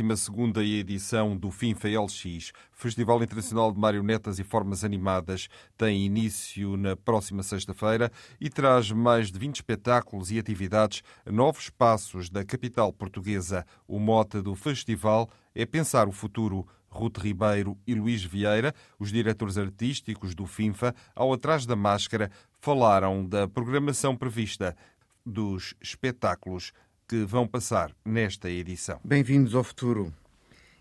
22ª edição do FINFA LX, Festival Internacional de Marionetas e Formas Animadas, tem início na próxima sexta-feira e traz mais de 20 espetáculos e atividades a novos passos da capital portuguesa. O mote do festival é pensar o futuro. Ruth Ribeiro e Luís Vieira, os diretores artísticos do FINFA, ao Atrás da Máscara, falaram da programação prevista dos espetáculos que vão passar nesta edição. Bem-vindos ao futuro.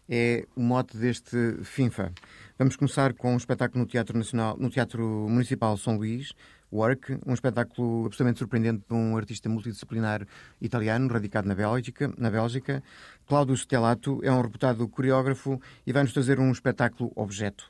É o mote deste FINFA. Vamos começar com um espetáculo no Teatro Nacional, no Teatro Municipal São Luís, Work, um espetáculo absolutamente surpreendente de um artista multidisciplinar italiano, radicado na Bélgica. Na Bélgica. Cláudio Stellato é um reputado coreógrafo e vai-nos trazer um espetáculo objeto,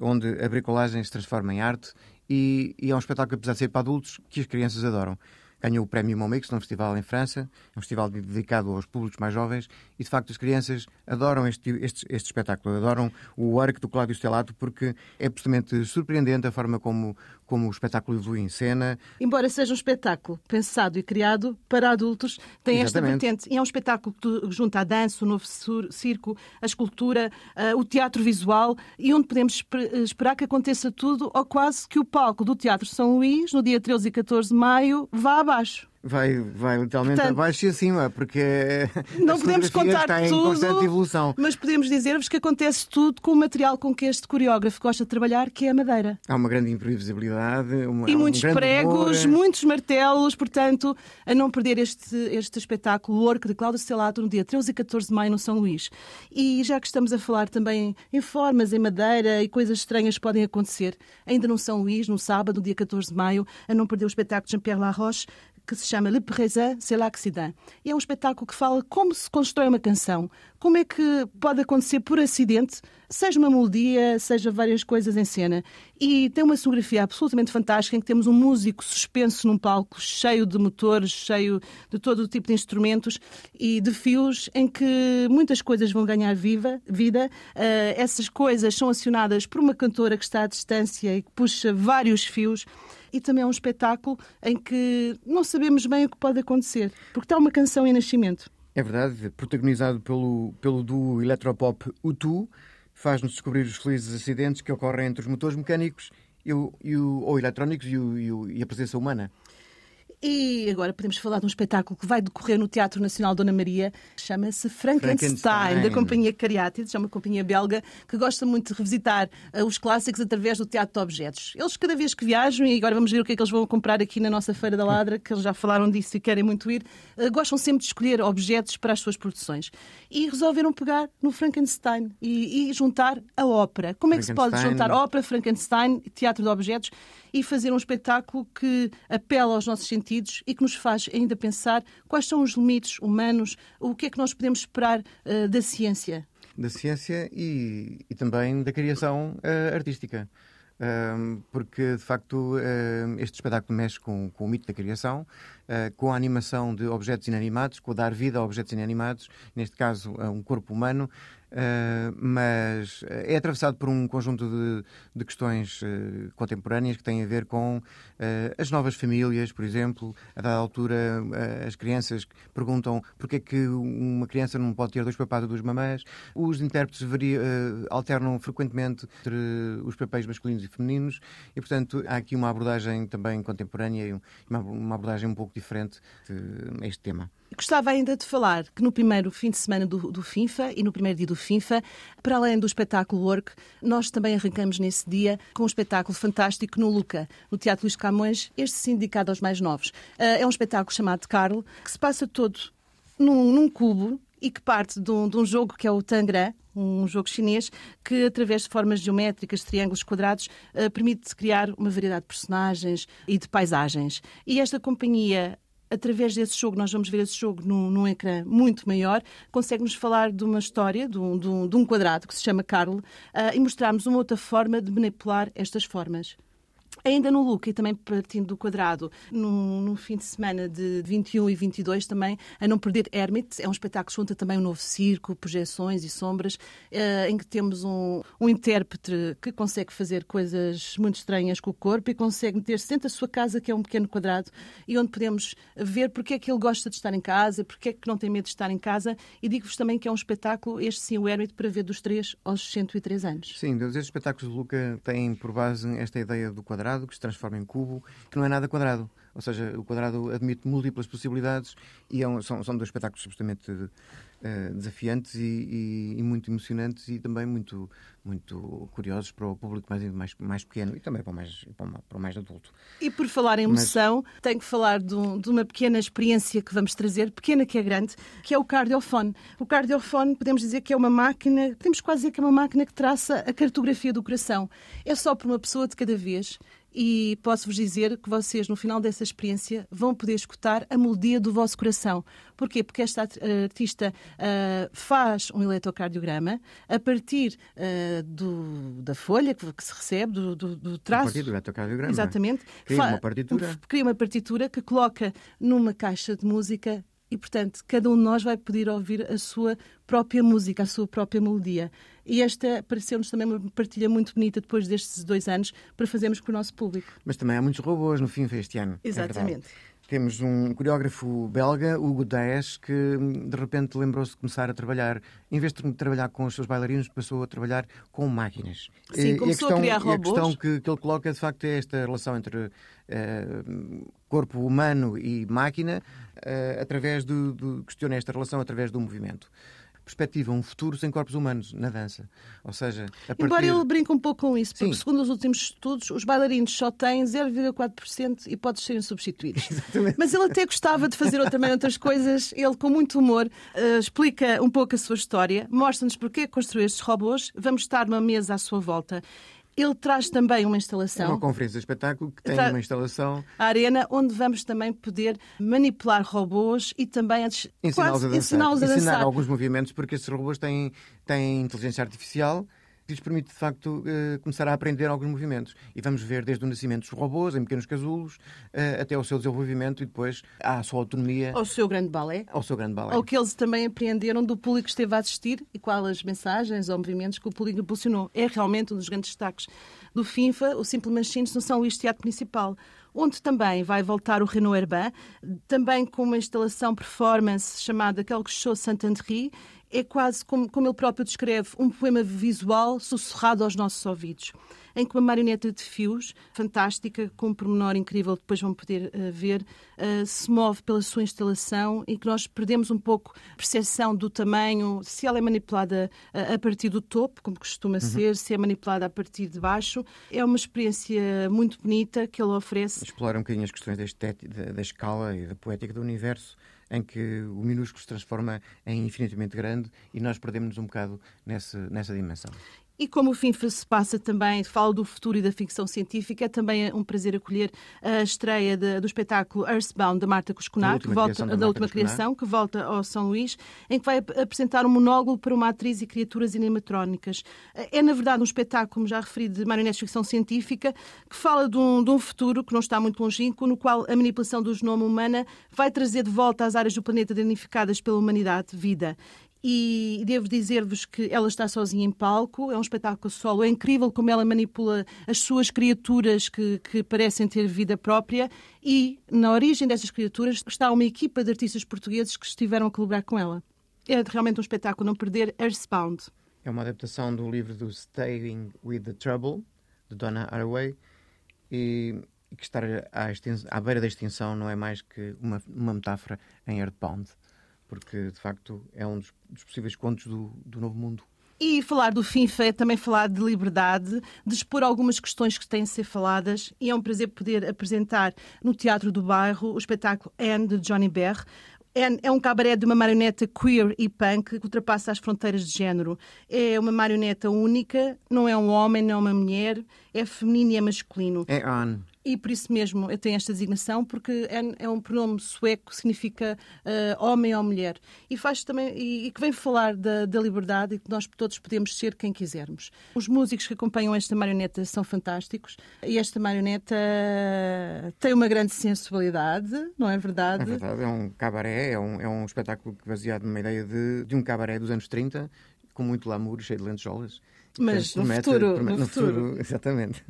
onde a bricolagem se transforma em arte e, e é um espetáculo, apesar de ser para adultos, que as crianças adoram ganhou o prémio Momix num festival em França, é um festival dedicado aos públicos mais jovens, e de facto as crianças adoram este, este, este espetáculo, adoram o work do Cláudio Stellato porque é absolutamente surpreendente a forma como, como o espetáculo evolui em cena. Embora seja um espetáculo pensado e criado para adultos, tem Exatamente. esta vertente. E é um espetáculo que junta a dança, o novo circo, a escultura, eh, o teatro visual e onde podemos esper- esperar que aconteça tudo ou quase que o palco do Teatro São Luís, no dia 13 e 14 de maio, vá abaixo. Vai, vai literalmente Portanto, abaixo e acima, porque Não podemos contar está em tudo, constante evolução. mas podemos dizer-vos que acontece tudo com o material com que este coreógrafo gosta de trabalhar, que é a madeira. Há uma grande imprevisibilidade, uma, E um muitos grande pregos, humor. muitos martelos, portanto, a não perder este, este espetáculo, o Orco de Cláudio Stellato, no dia 13 e 14 de maio no São Luís. E já que estamos a falar também em formas, em madeira e coisas estranhas que podem acontecer, ainda no São Luís, no sábado, no dia 14 de maio, a não perder o espetáculo de Jean-Pierre Laroche, que se chama Le Présent, c'est l'accident. É um espetáculo que fala como se constrói uma canção, como é que pode acontecer por acidente, seja uma melodia, seja várias coisas em cena. E tem uma sonografia absolutamente fantástica em que temos um músico suspenso num palco cheio de motores, cheio de todo o tipo de instrumentos e de fios, em que muitas coisas vão ganhar viva, vida. Eh, essas coisas são acionadas por uma cantora que está à distância e que puxa vários fios e também é um espetáculo em que não sabemos bem o que pode acontecer, porque está uma canção em nascimento. É verdade, protagonizado pelo, pelo duo eletropop U2, faz-nos descobrir os felizes acidentes que ocorrem entre os motores mecânicos e o, e o- ou eletrónicos e, o- e o- e a presença humana. E agora podemos falar de um espetáculo que vai decorrer no Teatro Nacional Dona Maria, chama-se Frankenstein, Frankenstein. da Companhia Cariátides, é uma companhia belga que gosta muito de revisitar eh, os clássicos através do teatro de objetos. Eles, cada vez que viajam, e agora vamos ver o que é que eles vão comprar aqui na nossa Feira da Ladra, que eles já falaram disso e querem muito ir, eh, gostam sempre de escolher objetos para as suas produções. E resolveram pegar no Frankenstein e, e juntar a ópera. Como é que se pode juntar ópera, Frankenstein, teatro de objetos e fazer um espetáculo que apela aos nossos sentidos e que nos faz ainda pensar quais são os limites humanos, o que é que nós podemos esperar eh, da ciência. Da ciência e, e também da criação eh, artística. Porque, de facto, ahm, este espetáculo mexe com, com o mito da criação, ah, com a animação de objetos inanimados, com o dar vida a objetos inanimados, neste caso, a um corpo humano, ah, mas é atravessado por um conjunto de, de questões ah, contemporâneas que têm a ver com ah, as novas famílias, por exemplo. A dada altura, as crianças perguntam porque é que uma criança não pode ter dois papás ou duas mamães. Os intérpretes varia- alternam frequentemente entre os papéis masculinos e femininos e, portanto, há aqui uma abordagem também contemporânea e um- uma, uma abordagem um pouco diferente a este tema. Gostava ainda de falar que no primeiro fim de semana do, do FINFA e no primeiro dia do FINFA, para além do espetáculo Work, nós também arrancamos nesse dia com um espetáculo fantástico no Luca, no Teatro Luís Camões, este sim dedicado aos mais novos. Ah, É um espetáculo chamado Carl, que se passa todo num, num cubo e que parte de um, de um jogo que é o Tangram, um jogo chinês, que através de formas geométricas, triângulos, quadrados, uh, permite criar uma variedade de personagens e de paisagens. E esta companhia através desse jogo, nós vamos ver esse jogo num, num ecrã muito maior, consegue-nos falar de uma história, de um, de um, quadrado que se chama Carl, uh, e mostrarmos uma outra forma de manipular estas formas. Ainda no look e também partindo do quadrado, no, no, fim de semana de 21 e 22 também, a não perder Hermit, é um espetáculo que junta também um novo circo, projeções e sombras, eh, em que temos um, um intérprete que consegue fazer coisas muito estranhas com o corpo e consegue meter-se dentro da sua casa, que é um pequeno quadrado, e onde podemos ver porque é que ele gosta de estar em casa, porque é que não tem medo de estar em casa, e digo-vos também que é um espetáculo, este sim, o Hermit, para ver dos 3 aos 103 anos. Sim, estes espetáculos de Luca têm por base esta ideia do quadrado, quadrado, que se transforma em cubo, que não é nada quadrado. Ou seja, o quadrado admite múltiplas possibilidades e é um, são, são dois espetáculos absolutamente uh, desafiantes e, e, e, muito emocionantes e também muito, muito curiosos para o público mais, mais, mais pequeno e também para o mais, para o mais adulto. E por falar em emoção, Mas... tenho que falar de, um, de, uma pequena experiência que vamos trazer, pequena que é grande, que é o cardiofone. O cardiofone, podemos dizer que é uma máquina, podemos quase dizer que é uma máquina que traça a cartografia do coração. É só por uma pessoa de cada vez e posso-vos dizer que vocês, no final dessa experiência, vão poder escutar a melodia do vosso coração. Porquê? Porque esta artista uh, faz um eletrocardiograma a partir uh, do, da folha que, que, se recebe, do, do, do traço. A partir do eletrocardiograma. Exatamente. Cria uma partitura. Cria uma partitura que coloca numa caixa de música e, portanto, cada um de nós vai poder ouvir a sua própria música, a sua própria melodia. E esta pareceu-nos também uma partilha muito bonita depois destes dois anos para fazermos com o nosso público. Mas também há muitos robôs no fim este ano. É Exatamente. É temos um coreógrafo belga, Hugo Daes, que de repente lembrou-se de começar a trabalhar, em vez de trabalhar com os seus bailarinos, passou a trabalhar com máquinas. Sim, começou e a, questão, a criar robôs. a questão que, que, ele coloca, de facto, é esta relação entre uh, corpo humano e máquina, uh, através do, do, questiona esta relação através do movimento perspectiva um futuro sem corpos humanos na dança. Ou seja, a partir... Embora ele brinque um pouco com isso, porque Sim. segundo os últimos estudos, os bailarinos só têm 0,4% e podem serem substituídos. Exatamente. Mas ele até gostava de fazer também outras coisas. Ele, com muito humor, uh, explica um pouco a sua história, mostra-nos porque construiu estes robôs. Vamos estar numa mesa à sua volta ele traz também uma instalação. É uma conferência de espetáculo que tem Tra... uma instalação. A arena, onde vamos também poder manipular robôs e também ensiná-los a dançar. Ensinar, ensinar alguns movimentos, porque esses robôs têm, têm inteligência artificial que lhes permite, de facto, uh, começar a aprender alguns movimentos. E vamos ver desde o nascimento dos robôs, em pequenos casulos, uh, até o seu desenvolvimento e depois à sua autonomia. Ao seu grande balé. Ao seu grande balé. Ao que eles também apreenderam do público que esteve a assistir e quais as mensagens ou movimentos que o público impulsionou. É realmente um dos grandes destaques do FINFA, o Simple Machines, no São Luís Teatro Municipal onde também vai voltar o Renault Urbain, também com uma instalação performance chamada Quelque chose Saint-André, é quase como, como ele próprio descreve, um poema visual sussurrado aos nossos ouvidos, em que uma marioneta de fios, fantástica, com um pormenor incrível, depois vão poder uh, ver, uh, se move pela sua instalação e que nós perdemos um pouco a percepção do tamanho, se ela é manipulada uh, a partir do topo, como costuma uhum. ser, se é manipulada a partir de baixo. É uma experiência muito bonita que ele oferece. Explorar um bocadinho as questões da, estética, da escala e da poética do universo em que o minúsculo se transforma em infinitamente grande e nós perdemos-nos um bocado nessa, nessa dimensão. E como o FIFA se passa também, fala do futuro e da ficção científica, é também um prazer acolher a estreia de, do espetáculo Earthbound da Marta Cusconar, que volta, da, da última criação, que volta ao São Luís, em que vai apresentar um monólogo para uma atriz e criaturas cinematrónicas. É, na verdade, um espetáculo, como já referi, de marionetes de ficção científica, que fala de um, de um futuro que não está muito longínquo, no qual a manipulação do genoma humana vai trazer de volta às áreas do planeta danificadas pela humanidade vida e devo dizer-vos que ela está sozinha em palco, é um espetáculo solo, é incrível como ela manipula as suas criaturas que, que parecem ter vida própria e na origem dessas criaturas está uma equipa de artistas portugueses que estiveram a colaborar com ela. É realmente um espetáculo não perder, Earthbound. É uma adaptação do livro do Staying with the Trouble, de Donna Haraway, e que estar à, à beira da extinção não é mais que uma, uma metáfora em Earthbound porque de facto é um dos, dos possíveis contos do, do novo mundo. E falar do FIFA é também falar de liberdade, de expor algumas questões que têm de ser faladas. E é um prazer poder apresentar no Teatro do Bairro o espetáculo Anne de Johnny Berr, É, é um cabaré de uma marioneta queer e punk que ultrapassa as fronteiras de género. É uma marioneta única, não é um homem, não é uma mulher, é feminino e é masculino. É on. E por isso mesmo eu tenho esta designação, porque é, é um pronome sueco que significa uh, homem ou mulher. E faz também e, que vem falar da, da liberdade e que nós todos podemos ser quem quisermos. Os músicos que acompanham esta marioneta são fantásticos e esta marioneta tem uma grande sensualidade, não é verdade? É verdade, é um cabaré, é um, é um espetáculo baseado numa ideia de, de um cabaré dos anos 30, com muito glamour, cheio de lentejolas. Mas no, promete, futuro, promete, no, no futuro. futuro. Exatamente.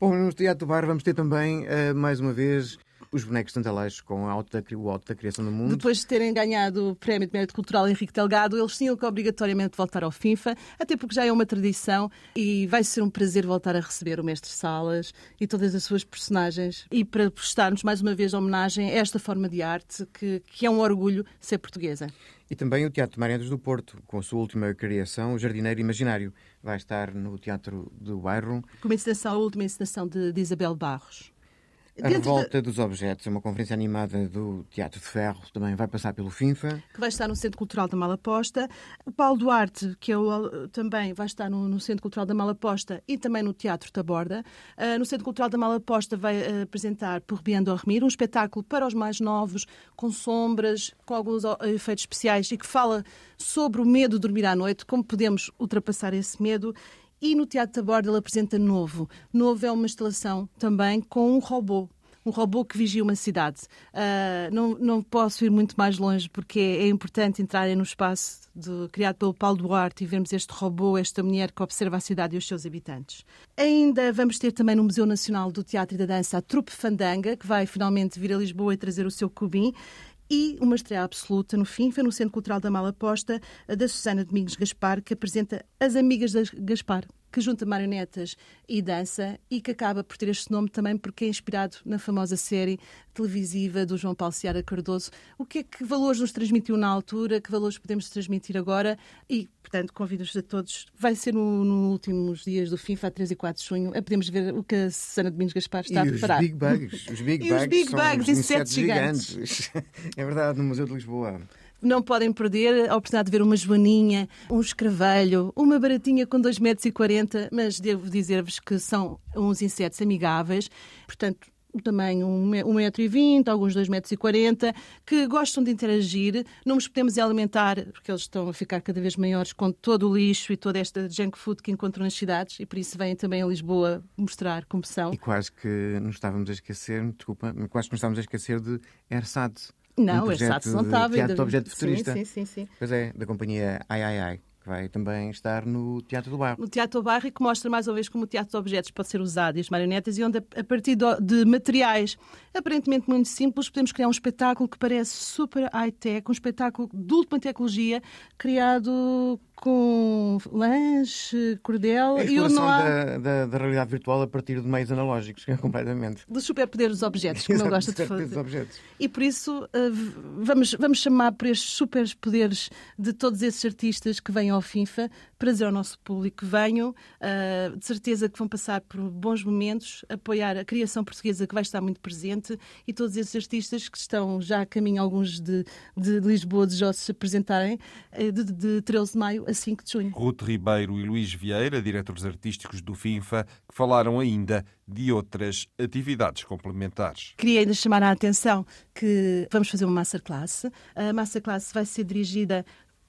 Bom, no Teatro do Bar vamos ter também, uh, mais uma vez, os bonecos Tantalais com a alta, o alto da criação do mundo. Depois de terem ganhado o Prémio de Mérito Cultural Henrique Delgado, eles tinham que obrigatoriamente voltar ao FIFA, até porque já é uma tradição e vai ser um prazer voltar a receber o Mestre Salas e todas as suas personagens e para prestarmos mais uma vez homenagem a esta forma de arte que, que é um orgulho ser portuguesa. E também o Teatro Mariandas do Porto, com a sua última criação, O Jardineiro Imaginário. Vai estar no Teatro do Bairro. Com uma a última encenação de, de Isabel Barros. A Revolta dos Objetos é uma conferência animada do Teatro de Ferro, também vai passar pelo FINFA. Que vai estar no Centro Cultural da Malaposta. O Paulo Duarte, que é o, também vai estar no, no, Centro Cultural da Malaposta e também no Teatro Taborda. Uh, no Centro Cultural da Malaposta vai uh, apresentar Por Bien Dormir, um espetáculo para os mais novos, com sombras, com alguns efeitos especiais e que fala sobre o medo de dormir à noite, como podemos ultrapassar esse medo e no Teatro da Borda ele apresenta Novo. Novo é uma instalação também com um robô. Um robô que vigia uma cidade. Uh, não, não posso ir muito mais longe porque é, é importante entrarem no espaço de, criado pelo Paulo Duarte e vermos este robô, esta mulher que observa a cidade e os seus habitantes. Ainda vamos ter também no Museu Nacional do Teatro e da Dança a Trupe Fandanga, que vai finalmente vir a Lisboa e trazer o seu cubim e uma estreia absoluta no fim foi no Centro Cultural da Malaposta da Susana Domingos Gaspar, que apresenta As Amigas da Gaspar, que junta marionetas e dança e que acaba por ter este nome também porque é inspirado na famosa série televisiva do João Paulo Seara Cardoso. O que é que valores nos transmitiu na altura, que valores podemos transmitir agora e, portanto, convido-vos a todos. Vai ser nos no últimos dias do FIFA, 3 e 4 de junho, a podermos ver o que a Susana Domingos Gaspar está e a preparar. Os Big Bugs, os Big e Bugs, os Big Bugs, insetos gigantes. gigantes. é verdade, no Museu de Lisboa. Não podem perder a oportunidade de ver uma joaninha, um escravelho, uma baratinha com 2,40 metros, mas devo dizer-vos que são uns insetos amigáveis, portanto, o tamanho 1,20m, alguns 2,40m, metros, que gostam de interagir. Não os podemos alimentar, porque eles estão a ficar cada vez maiores com todo o lixo e toda esta junk food que encontram nas cidades, e por isso vêm também a Lisboa mostrar como são. E quase que nos estávamos a esquecer, desculpa, quase que nos estávamos a esquecer de ERSAD. Não, um o ERSAT não estava. Teatro de objeto futurista. Sim, sim, sim, sim. Pois é, da companhia Ai Ai Ai que vai também estar no Teatro do Bairro. No Teatro do Bairro e que mostra mais uma vez como o teatro de objetos pode ser usado e as marionetas e onde a partir de materiais aparentemente muito simples podemos criar um espetáculo que parece super high-tech, um espetáculo de última tecnologia criado com lanche, cordel a e o não há... da, da, da, realidade virtual a partir de meios analógicos, completamente. Dos superpoderes dos objetos, como eu gosto de fazer. Objetos. E por isso eh, vamos, vamos chamar por estes superpoderes de todos esses artistas que vêm ao FIFA para dizer ao nosso público que venham, uh, de certeza que vão passar por bons momentos, apoiar a criação portuguesa que vai estar muito presente e todos esses artistas que estão já a caminho, alguns de, de Lisboa, de se apresentarem, uh, de, de 13 de maio a 5 de junho. Ruth Ribeiro e Luís Vieira, diretores artísticos do FINFA, que falaram ainda de outras atividades complementares. Queria ainda chamar a atenção que vamos fazer uma masterclass. A masterclass vai ser dirigida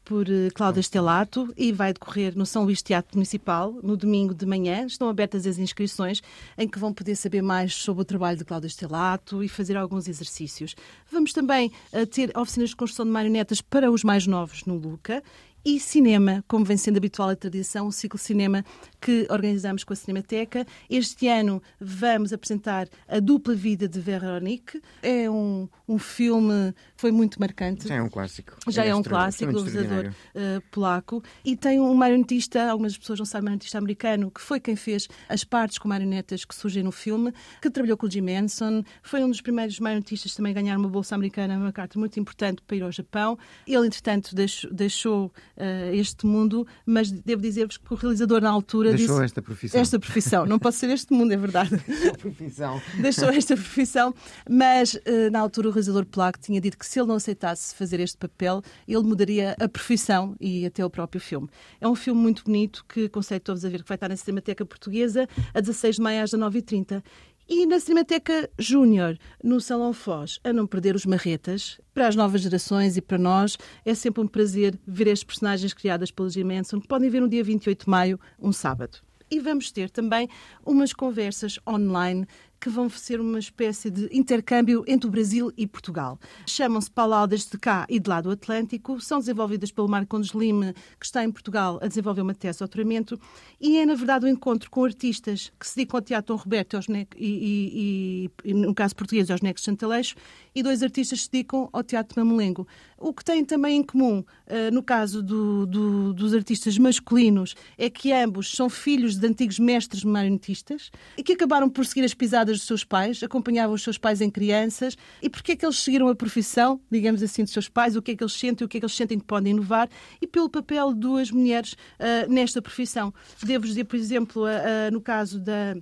por eh, Cláudia Estelato e vai decorrer no São Luís Teatro Municipal no domingo de manhã. Estão abertas as inscrições em que vão poder saber mais sobre o trabalho de Cláudia Estelato e fazer alguns exercícios. Vamos também uh, ter oficinas de construção de marionetas para os mais novos no Luca e cinema, como vem sendo habitual a tradição, o ciclo cinema que organizamos com a Cinemateca. Este ano vamos apresentar A Dupla Vida de Veronique. É um, um filme que foi muito marcante. Já é um clássico. Já é, é um clássico, do realizador uh, polaco. E tem um marionetista, algumas pessoas não sabem, marionetista americano, que foi quem fez as partes com marionetas que surgem no filme, que trabalhou com o Jim Henson. Foi um dos primeiros marionetistas também a ganhar uma bolsa americana, uma carta muito importante para ir ao Japão. Ele, entretanto, deixou, deixou uh, este mundo, mas devo dizer-vos que o realizador na altura Deixou disse, esta profissão. Esta profissão, não pode ser este mundo, é verdade. profissão. Deixou esta profissão, mas uh, na altura o realizador polaco tinha dito que se ele não aceitasse fazer este papel, ele mudaria a profissão e até o próprio filme. É um filme muito bonito que aconselho todos a ver, que vai estar na Cinemateca Portuguesa a 16 de maio às 19h30. E na Cinemateca Júnior, no Salão Foz, a não perder os marretas, para as novas gerações e para nós, é sempre um prazer ver estes personagens criadas pelo Jim que podem ver no dia 28 de maio, um sábado. E vamos ter também umas conversas online que vão ser uma espécie de intercâmbio entre o Brasil e Portugal. Chamam-se Palavras de cá e de lá do Atlântico, são desenvolvidas pelo Marcondes Lima, que está em Portugal a desenvolver uma tese de doutoramento, e é, na verdade, um encontro com artistas que se dedicam ao Teatro Dom Roberto e, e, e, no caso português, aos Necos Santaleixo, e dois artistas se dedicam ao Teatro Mamelengo. O que têm também em comum, uh, no caso do, do, dos artistas masculinos, é que ambos são filhos de antigos mestres marionetistas e que acabaram por seguir as pisadas dos seus pais, acompanhavam os seus pais em crianças. E porquê é que eles seguiram a profissão, digamos assim, dos seus pais, o que é que eles sentem, o que é que eles sentem que podem inovar e pelo papel de duas mulheres uh, nesta profissão. Devo dizer, por exemplo, uh, no caso da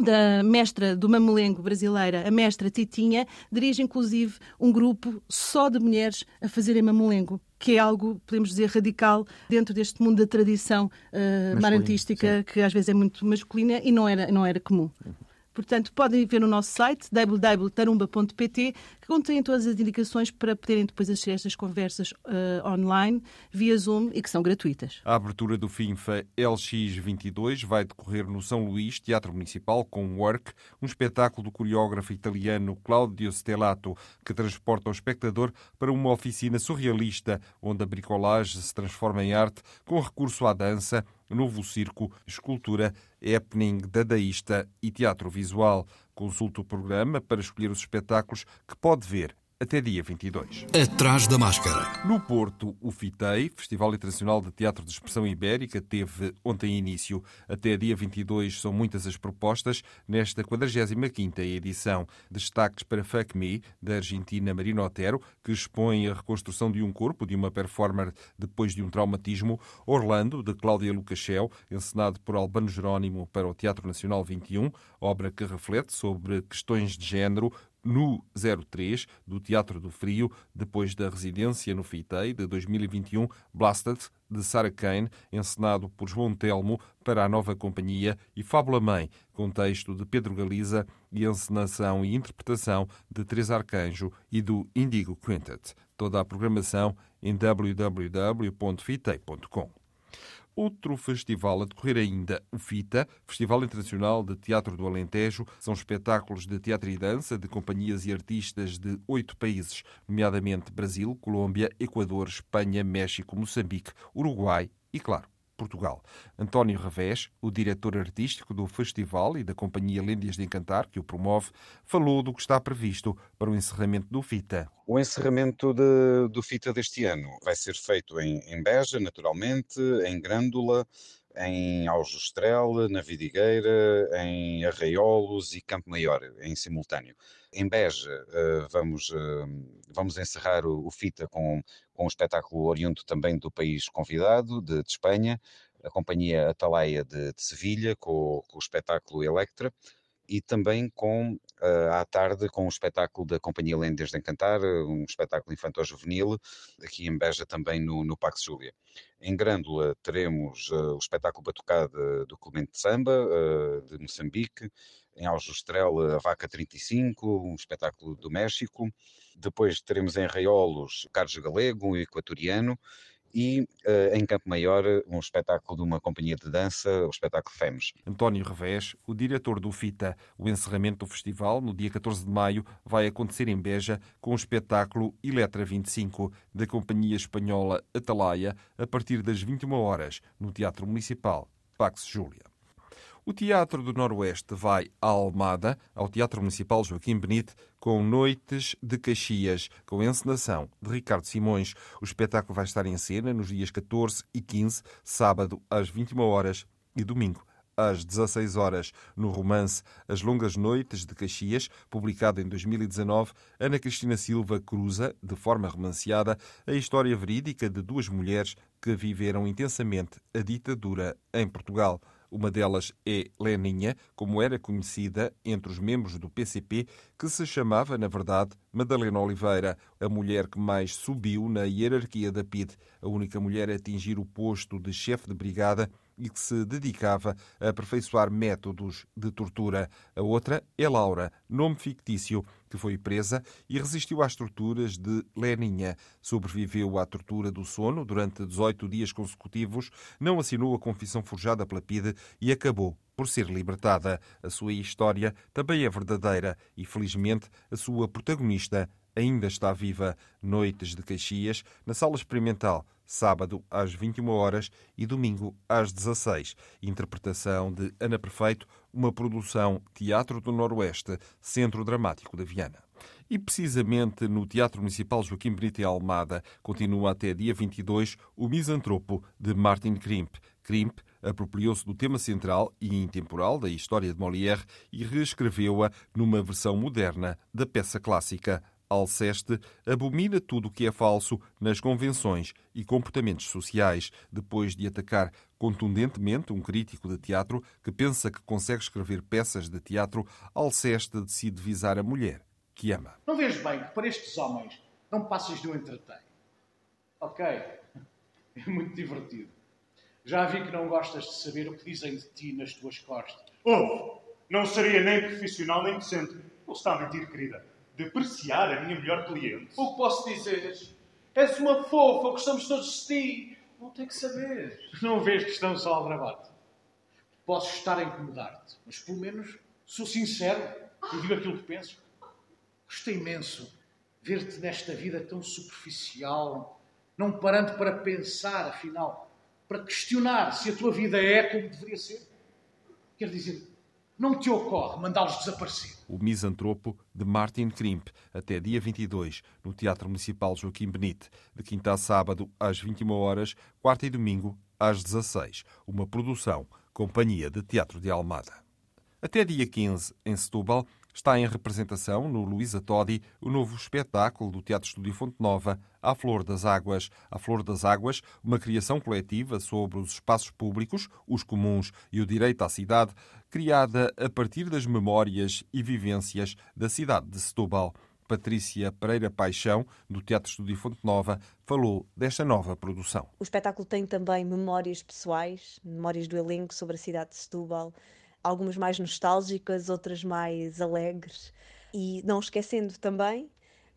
da mestra do mamelengo brasileira, a mestra Titinha, dirige inclusive um grupo só de mulheres a fazerem mamelengo, que é algo, podemos dizer, radical dentro deste mundo da tradição uh, marantística, que às vezes é muito masculina e não era, não era comum. Uhum. Portanto, podem ver no nosso site www.tarumba.pt que contém todas as indicações para poderem depois assistir estas conversas uh, online, via Zoom e que são gratuitas. A abertura do FINFA LX22 vai decorrer no São Luís, Teatro Municipal, com Work, um espetáculo do coreógrafo italiano Claudio Stellato, que transporta o espectador para uma oficina surrealista onde a bricolagem se transforma em arte com recurso à dança, novo circo, escultura, happening dadaísta e teatro visual. Consulte o programa para escolher os espetáculos que pode ver até dia 22. Atrás da máscara. No Porto, o FITEI, Festival Internacional de Teatro de Expressão Ibérica, teve ontem início. Até dia 22 são muitas as propostas nesta 45ª edição. Destaques para Fuck Me, da Argentina Marina Otero, que expõe a reconstrução de um corpo de uma performer depois de um traumatismo. Orlando, de Cláudia Lucachel, encenado por Albano Jerónimo para o Teatro Nacional 21, obra que reflete sobre questões de género, no 03 do Teatro do Frio, depois da residência no FITEI de 2021, Blasted, de Sarah Kane, encenado por João Telmo para a nova companhia, e Fábula Mãe, com texto de Pedro Galiza e encenação e interpretação de Teresa Arcanjo e do Indigo Quintet. Toda a programação em www.fitei.com. Outro festival a decorrer ainda, o FITA, Festival Internacional de Teatro do Alentejo. São espetáculos de teatro e dança de companhias e artistas de oito países, nomeadamente Brasil, Colômbia, Equador, Espanha, México, Moçambique, Uruguai e, claro, Portugal. António Revés, o diretor artístico do festival e da companhia Lêndias de Encantar, que o promove, falou do que está previsto para o encerramento do FITA. O encerramento de, do FITA deste ano vai ser feito em, em Beja, naturalmente, em Grândola, em Aljustrel, na Vidigueira, em Arraiolos e Campo Maior, em simultâneo. Em Beja, eh, vamos, eh, vamos encerrar o, FITA com, com um espetáculo oriundo também do país convidado, de, de Espanha, a companhia Atalaia de, de Sevilha, com, com o espetáculo Electra e também com, uh, à tarde, com o espetáculo da Companhia Lendas de Encantar, um espetáculo infantil-juvenil, aqui em Beja também no, no Pax Júlia. Em Grândola teremos uh, o espetáculo Batucada do Clemente de Samba, uh, de Moçambique, em Aljustrel a Vaca 35, um espetáculo do México. Depois teremos em Raiolos Carlos Galego, um equatoriano, e uh, em Campo Maior um espetáculo de uma companhia de dança, o espetáculo FEMES. António Revés, o diretor do FITA. O encerramento do festival, no dia 14 de maio, vai acontecer em Beja com o espetáculo Eletra 25, da companhia espanhola Atalaia, a partir das 21 horas, no Teatro Municipal Pax Júlia. O Teatro do Noroeste vai à Almada, ao Teatro Municipal Joaquim Benite, com Noites de Caxias, com encenação de Ricardo Simões. O espetáculo vai estar em cena nos dias 14 e 15, sábado às 21 horas e domingo às 16 horas. No romance As Longas Noites de Caxias, publicado em 2019, Ana Cristina Silva cruza, de forma romanceada, a história verídica de duas mulheres que viveram intensamente a ditadura em Portugal. Uma delas é Leninha, como era conhecida entre os membros do PCP, que se chamava, na verdade, Madalena Oliveira, a mulher que mais subiu na hierarquia da PID, a única mulher a atingir o posto de chefe de brigada e que se dedicava a aperfeiçoar métodos de tortura. A outra é Laura, nome fictício, que foi presa e resistiu às torturas de Leninha. Sobreviveu à tortura do sono durante 18 dias consecutivos, não assinou a confissão forjada pela PIDE e acabou por ser libertada. A sua história também é verdadeira e, felizmente, a sua protagonista ainda está viva. Noites de Caxias, na Sala Experimental, sábado às 21 horas e domingo às 16. Interpretação de Ana Perfeito, uma produção Teatro do Noroeste, Centro Dramático de Viana. E precisamente no Teatro Municipal Joaquim Benito em Almada continua até dia 22 o Misantropo de Martin Krimp. Krimp apropriou-se do tema central e intemporal da história de Molière e reescreveu-a numa versão moderna da peça clássica. Alceste abomina tudo o que é falso nas convenções e comportamentos sociais, depois de atacar contundentemente um crítico de teatro que pensa que consegue escrever peças de teatro, Alceste decide visar a mulher que ama. Não vês bem que para estes homens não passas de um entretém? Ok, é muito divertido. Já vi que não gostas de saber o que dizem de ti nas tuas costas. Ouve, não seria nem profissional nem decente. Ou está a mentir, querida depreciar a minha melhor cliente. O que posso dizer? És uma fofa, gostamos todos de ti. Não tem que saber. Não vês que estamos só ao bravado? Posso estar a incomodar-te, mas pelo menos sou sincero e digo aquilo que penso. Gostei imenso ver-te nesta vida tão superficial, não parando para pensar, afinal, para questionar se a tua vida é como deveria ser. Quer dizer, não te ocorre mandá-los desaparecer. O Misantropo, de Martin Krimp, até dia 22, no Teatro Municipal Joaquim Benite, de quinta a sábado, às 21 horas, quarta e domingo, às 16. Uma produção, Companhia de Teatro de Almada. Até dia 15, em Setúbal, está em representação no Luísa Todi o novo espetáculo do Teatro Estúdio Fonte Nova, A Flor das Águas. A Flor das Águas, uma criação coletiva sobre os espaços públicos, os comuns e o direito à cidade, criada a partir das memórias e vivências da cidade de Setúbal. Patrícia Pereira Paixão, do Teatro Estúdio Fonte Nova, falou desta nova produção. O espetáculo tem também memórias pessoais, memórias do elenco sobre a cidade de Setúbal, algumas mais nostálgicas, outras mais alegres. E não esquecendo também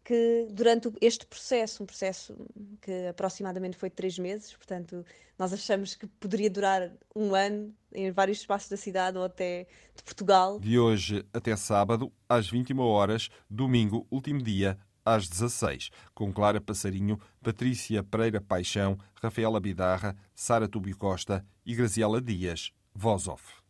que durante este processo, um processo que aproximadamente foi de três meses, portanto, nós achamos que poderia durar um ano em vários espaços da cidade ou até de Portugal. De hoje até sábado, às 21 horas, domingo, último dia, às 16, com Clara Passarinho, Patrícia Pereira Paixão, Rafaela Bidarra, Sara Tubio Costa e Graziela Dias, voz off.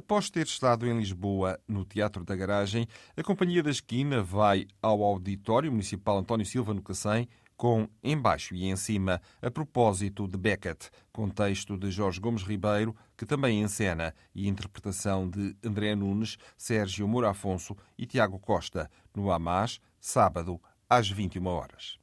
Após ter estado em Lisboa, no Teatro da Garagem, a Companhia da Esquina vai ao Auditório Municipal António Silva no Cacém com Embaixo e Em Cima, a propósito de Beckett, contexto de Jorge Gomes Ribeiro, que também encena, e interpretação de André Nunes, Sérgio Moura Afonso e Tiago Costa, no Amás, sábado, às 21 horas.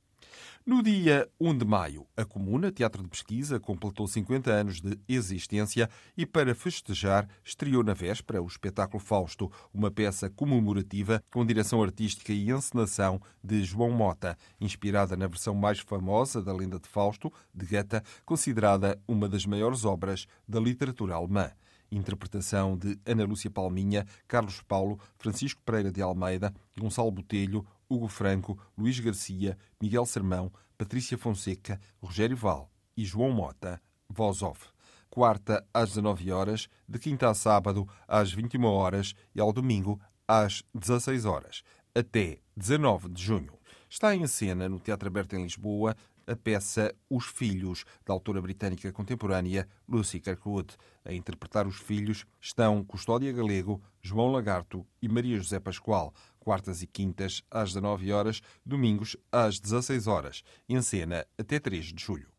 No dia 1 de maio, a Comuna Teatro de Pesquisa completou 50 anos de existência e, para festejar, estreou na véspera o espetáculo Fausto, uma peça comemorativa com direção artística e encenação de João Mota, inspirada na versão mais famosa da lenda de Fausto, de Goethe, considerada uma das maiores obras da literatura alemã. Interpretação de Ana Lúcia Palminha, Carlos Paulo, Francisco Pereira de Almeida, Gonçalo Botelho, Hugo Franco, Luís Garcia, Miguel Sermão, Patrícia Fonseca, Rogério Val e João Mota, voz off. Quarta às 19 horas, de quinta a sábado às 21 horas e ao domingo às 16 horas, até 19 de junho. Está em cena no Teatro Aberto em Lisboa a peça Os Filhos, da autora britânica contemporânea Lucy Kirkwood. A interpretar os filhos estão Custódia Galego, João Lagarto e Maria José Pascoal, quartas e quintas às 19 horas, domingos às 16 horas, em cena até 3 de julho.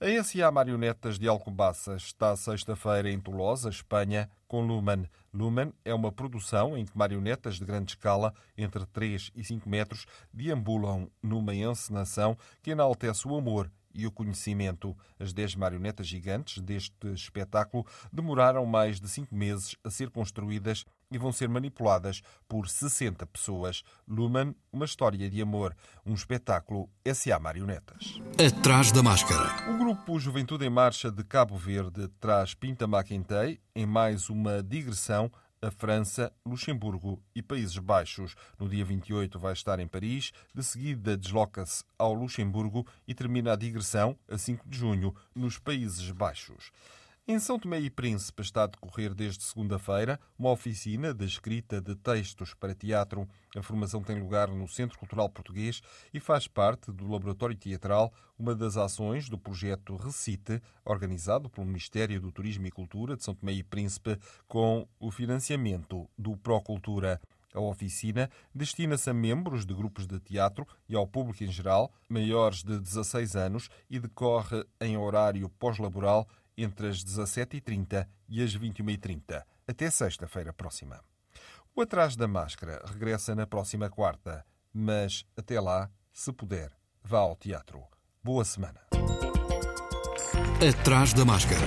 A SA Marionetas de Alcobaça está sexta-feira em Tolosa, Espanha, com Lumen. Lumen é uma produção em que marionetas de grande escala, entre 3 e 5 metros, deambulam numa encenação que enaltece o amor e o conhecimento. As 10 marionetas gigantes deste espetáculo demoraram mais de 5 meses a ser construídas e vão ser manipuladas por 60 pessoas. Lumen, uma história de amor, um espetáculo SA Marionetas. Atrás da máscara. O grupo Juventude em Marcha de Cabo Verde traz Pinta Maquintei em mais uma digressão a França, Luxemburgo e Países Baixos. No dia 28 vai estar em Paris, de seguida desloca-se ao Luxemburgo e termina a digressão, a 5 de junho, nos Países Baixos. Em São Tomé e Príncipe está a decorrer desde segunda-feira uma oficina de escrita de textos para teatro. A formação tem lugar no Centro Cultural Português e faz parte do Laboratório Teatral, uma das ações do projeto Recite, organizado pelo Ministério do Turismo e Cultura de São Tomé e Príncipe, com o financiamento do Procultura. A oficina destina-se a membros de grupos de teatro e ao público em geral, maiores de 16 anos, e decorre em horário pós-laboral entre as 17h30 e as 21h30, até sexta-feira próxima. O Atrás da Máscara regressa na próxima quarta, mas até lá, se puder, vá ao teatro. Boa semana. Atrás da Máscara.